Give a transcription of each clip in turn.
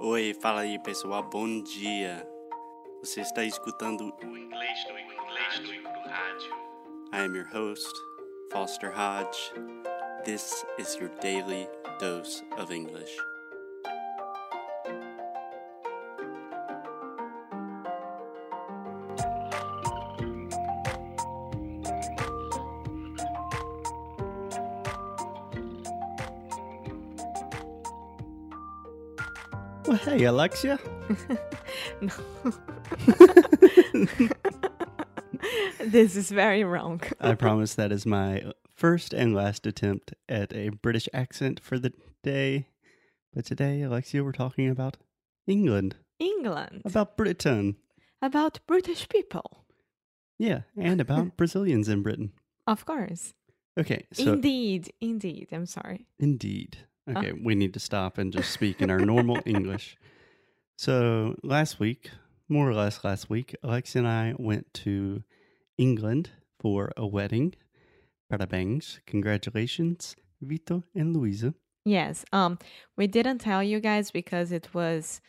Oi, fala aí pessoal, bom dia. Você está escutando o inglês no inglês no rádio. I am your host, Foster Hodge. This is your daily dose of English. Well, hey, Alexia. No. this is very wrong. I promise that is my first and last attempt at a British accent for the day. But today, Alexia, we're talking about England, England. about Britain. About British people. Yeah, and about Brazilians in Britain. Of course. Okay, so indeed. Indeed. I'm sorry. Indeed. Okay, we need to stop and just speak in our normal English. So, last week, more or less last week, Alexia and I went to England for a wedding. Parabangs. Congratulations, Vito and Luisa. Yes. Um we didn't tell you guys because it was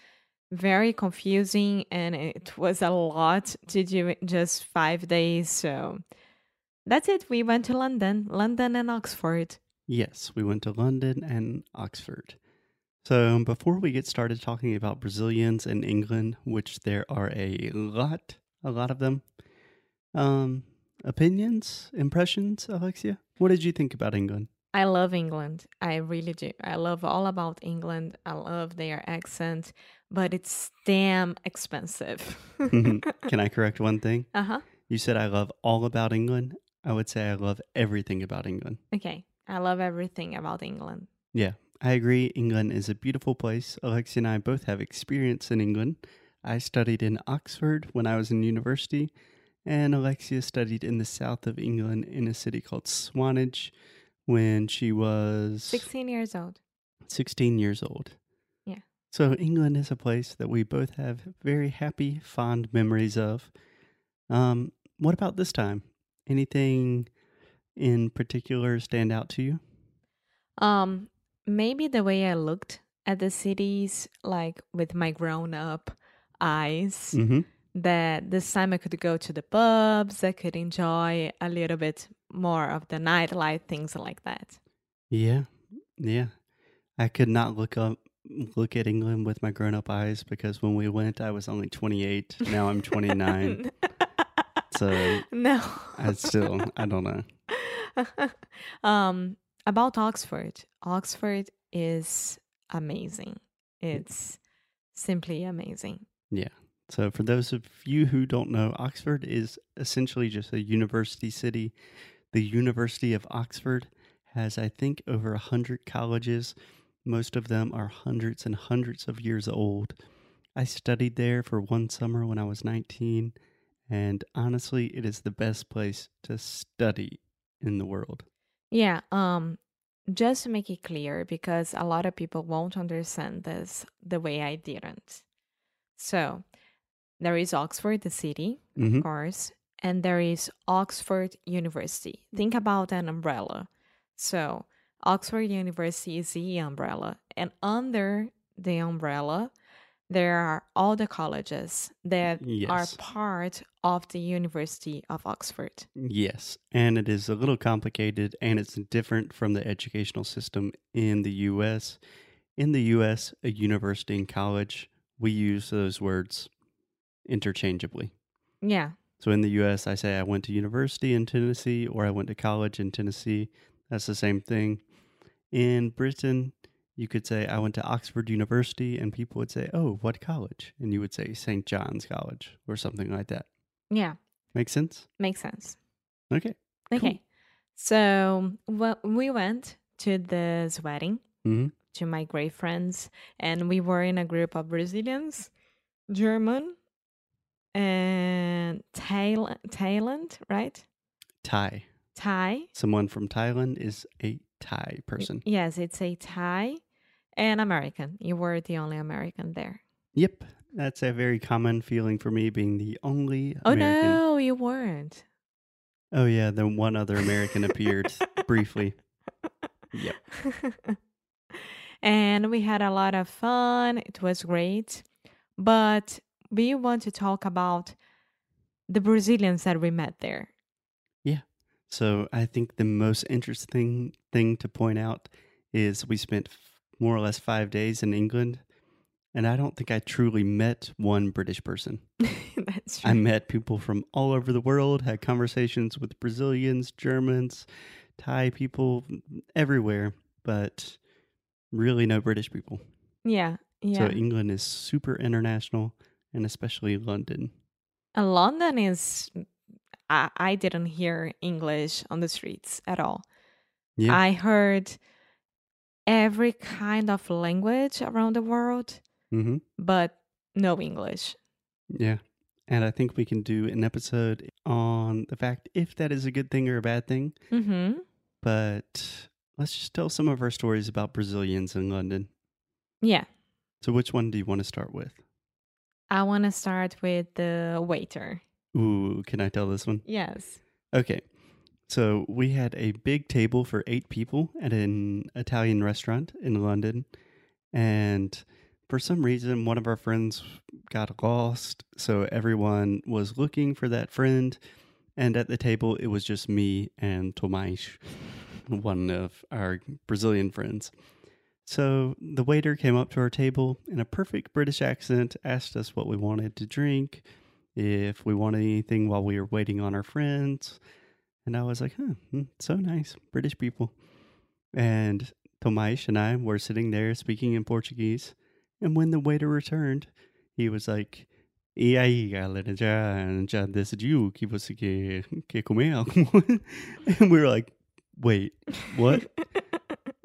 very confusing and it was a lot to do in just 5 days. So that's it. We went to London, London and Oxford. Yes, we went to London and Oxford. So, before we get started talking about Brazilians in England, which there are a lot, a lot of them, um, opinions, impressions, Alexia? What did you think about England? I love England. I really do. I love all about England. I love their accent, but it's damn expensive. Can I correct one thing? Uh huh. You said I love all about England. I would say I love everything about England. Okay. I love everything about England. Yeah, I agree. England is a beautiful place. Alexia and I both have experience in England. I studied in Oxford when I was in university, and Alexia studied in the south of England in a city called Swanage when she was 16 years old. 16 years old. Yeah. So England is a place that we both have very happy, fond memories of. Um, what about this time? Anything in particular stand out to you? Um, maybe the way I looked at the cities, like with my grown up eyes, Mm-hmm. that this time I could go to the pubs, I could enjoy a little bit more of the nightlife, things like that. Yeah, yeah. I could not look up look at England with my grown up eyes because when we went, I was only 28. Now I'm 29. so no. I still, I don't know. um, about Oxford, Oxford is amazing. It's simply amazing. Yeah. So for those of you who don't know, Oxford is essentially just a university city. The University of Oxford has, I think, over a hundred colleges. Most of them are hundreds and hundreds of years old. I studied there for one summer when I was 19, and honestly, it is the best place to study in the world. Yeah, um just to make it clear because a lot of people won't understand this the way I didn't. So, there is Oxford the city, Mhm. of course, and there is Oxford University. Think about an umbrella. So, Oxford University is the umbrella, and under the umbrella there are all the colleges that Yes. are part of the University of Oxford. Yes, and it is a little complicated and it's different from the educational system in the US. In the US, a university and college, we use those words interchangeably. Yeah. So in the US, I say I went to university in Tennessee or I went to college in Tennessee. That's the same thing. In Britain, you could say I went to Oxford University and people would say, "Oh, what college?" And you would say St. John's College or something like that. Yeah, Make sense? makes sense. Okay. Okay. So well, we went to this wedding Mhm. to my great friends, and we were in a group of Brazilians, German, and Thailand, Thailand, right? Thai. Thai. Someone from Thailand is a Thai person. Yes, it's a Thai and American. You were the only American there. Yep. That's a very common feeling for me being the only Oh American. no, you weren't. Oh yeah, then one other American appeared briefly. Yep. and we had a lot of fun. It was great. But we want to talk about the Brazilians that we met there. Yeah. So I think the most interesting thing to point out is we spent more or less five days in England, and I don't think I truly met one British person. That's true. I met people from all over the world, had conversations with Brazilians, Germans, Thai people, everywhere, but really no British people. yeah, yeah. So England is super international, and especially London. And London is. I, I didn't hear English on the streets at all. Yeah. I heard every kind of language around the world, hmm but no English. Yeah. And I think we can do an episode on the fact if that is a good thing or a bad thing. Mm-hmm. But let's just tell some of our stories about Brazilians in London. Yeah. So, which one do you want to start with? I want to start with the waiter. Ooh, can I tell this one? Yes. Okay. So, we had a big table for eight people at an Italian restaurant in London. And for some reason, one of our friends got lost. So, everyone was looking for that friend. And at the table, it was just me and Tomás, one of our Brazilian friends. So the waiter came up to our table in a perfect British accent, asked us what we wanted to drink, if we wanted anything while we were waiting on our friends. And I was like, huh, hmm, so nice, British people. And Tomás and I were sitting there speaking in Portuguese. And when the waiter returned, he was like, E aí, galera, já, já decidiu que você quer, quer comer and we were like, wait, what?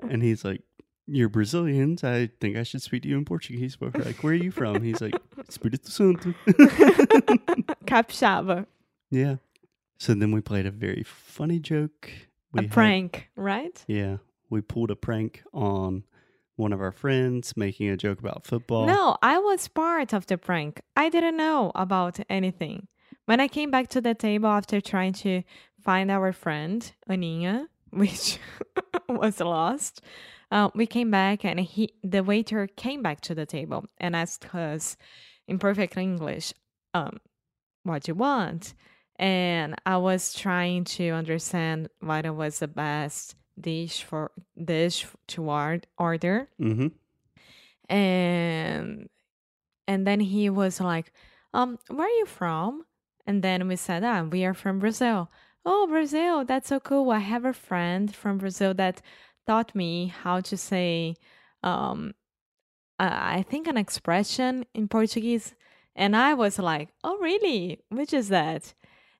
And he's like, You're Brazilians. I think I should speak to you in Portuguese. But we're like, Where are you from? He's like, Espírito Santo. Capixaba. yeah. So then we played a very funny joke. We a had- prank, right? yeah. We pulled a prank on one of our friends making a joke about football. No, I was part of the prank. I didn't know about anything. When I came back to the table after trying to find our friend, Aninha, which was lost, uh, we came back and he, the waiter came back to the table and asked us in perfect English, um, what do you want? And I was trying to understand what was the best dish for dish to order. Mm-hmm. and and then he was like um where are you from? And then we said ah we are from brazil. Oh brazil that's so cool. I have a friend from brazil that taught me how to say um uh, i think an expression in portuguese. And i was like oh really? Which is that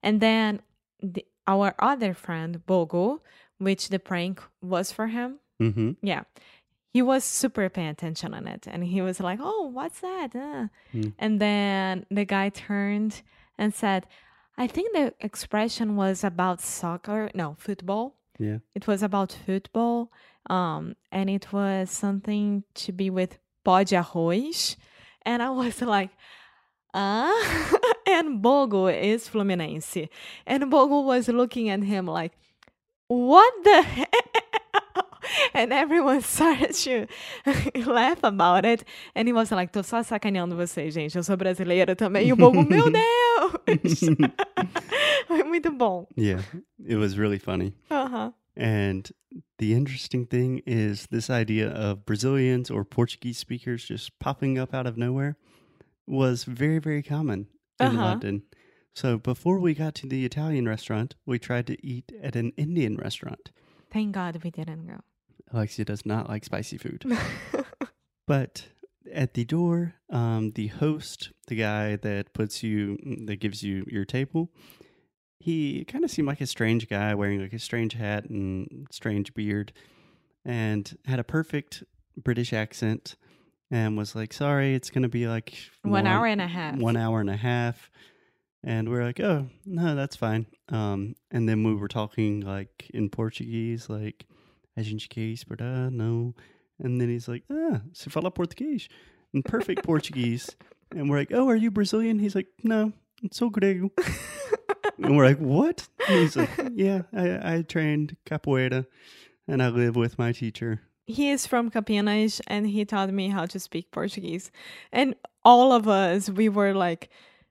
and then the, our other friend bogo which the prank was for him Mm-hmm. yeah. He was super paying attention on it. And he was like, oh, what's that? Uh. Hmm. And then the guy turned and said, I think the expression was about soccer. No, football. Yeah. It was about football. Um, and it was something to be with pó de arroz. And I was like, ah. and Bogo is Fluminense. And Bogo was looking at him like, what the hell? And everyone started to laugh about it. And he was like, tô só sacaneando vocês, gente. Eu sou brasileira também. E o Bogo, meu Deus! Foi muito bom. Yeah. It was really funny. Uh-huh. And the interesting thing is this idea of Brazilians or Portuguese speakers just popping up out of nowhere was very, very common in Uh-huh. London. So before we got to the Italian restaurant, we tried to eat at an Indian restaurant. Thank God we didn't go. Alexia does not like spicy food. But at the door, um, the host, the guy that puts you, that gives you your table, he kind of seemed like a strange guy wearing like a strange hat and strange beard and had a perfect British accent and was like, sorry, it's going to be like One hour and a half. One hour and a half. And we're like, oh, no, that's fine. Um, and then we were talking like in Portuguese, like, a gente quer esperar, no. And then he's like, ah, se fala português. In perfect Portuguese. And we're like, oh, are you Brazilian? He's like, no, it's so grego. and we're like, what? And he's like, yeah, I, I trained capoeira and I live with my teacher he is from Campinas and he taught me how to speak Portuguese. And all of us, we were like,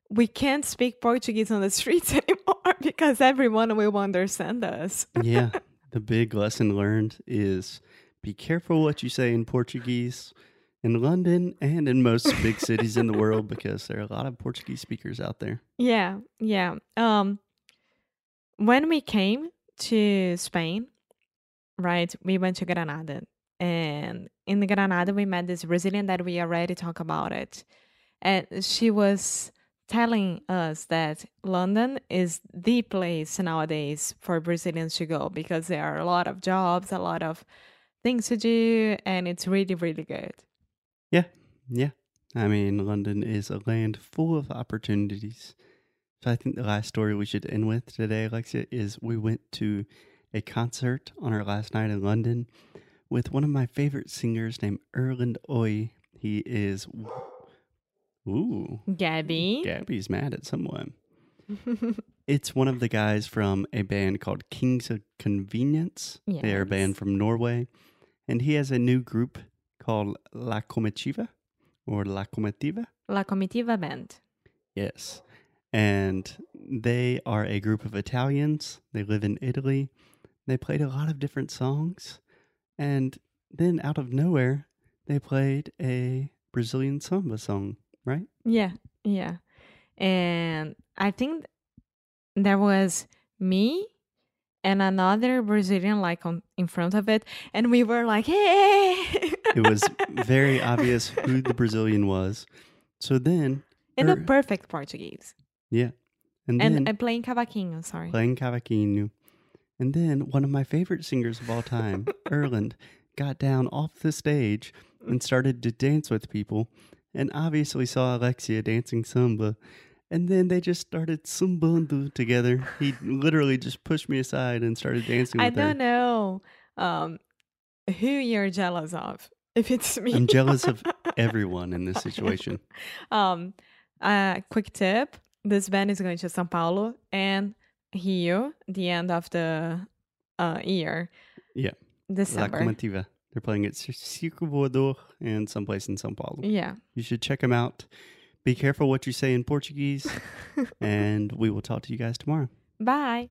we can't speak Portuguese on the streets anymore because everyone will understand us. yeah. The big lesson learned is be careful what you say in Portuguese in London and in most big cities in the world because there are a lot of Portuguese speakers out there. Yeah, yeah. Um when we came to Spain, right, we went to Granada. And in Granada we met this Brazilian that we already talked about it. And she was telling us that London is the place nowadays for Brazilians to go because there are a lot of jobs, a lot of things to do, and it's really, really good. Yeah, yeah. I mean, London is a land full of opportunities. So I think the last story we should end with today, Alexia, is we went to a concert on our last night in London with one of my favorite singers named Erlend Øye. He is, ooh, Gabby. Gabby's mad at someone. It's one of the guys from a band called Kings of Convenience. They are a band from Norway. And he has a new group called La Comitiva or La Comitiva. La Comitiva Band. Yes. And they are a group of Italians. They live in Italy. They played a lot of different songs. And then out of nowhere, they played a Brazilian samba song, right? Yeah, yeah. And I think there was me and another Brazilian like on in front of it, and we were like, "Hey!" It was very obvious who the Brazilian was. So then, in a Er- perfect Portuguese, yeah. And and then uh, playing cavaquinho. Sorry. playing cavaquinho. And then one of my favorite singers of all time, Erlend, got down off the stage and started to dance with people and obviously saw Alexia dancing samba. And then they just started sambando together. He literally just pushed me aside and started dancing I with her. don't know um, who you're jealous of. If it's me, I'm jealous of everyone in this situation. um, uh, quick tip: this band is going to São Paulo and Rio the end of the uh, year. Yeah. La December. Comitiva. They're playing at Circo and someplace in Sao Paulo. yeah. You should check them out. Be careful what you say in Portuguese, and we will talk to you guys tomorrow. Bye.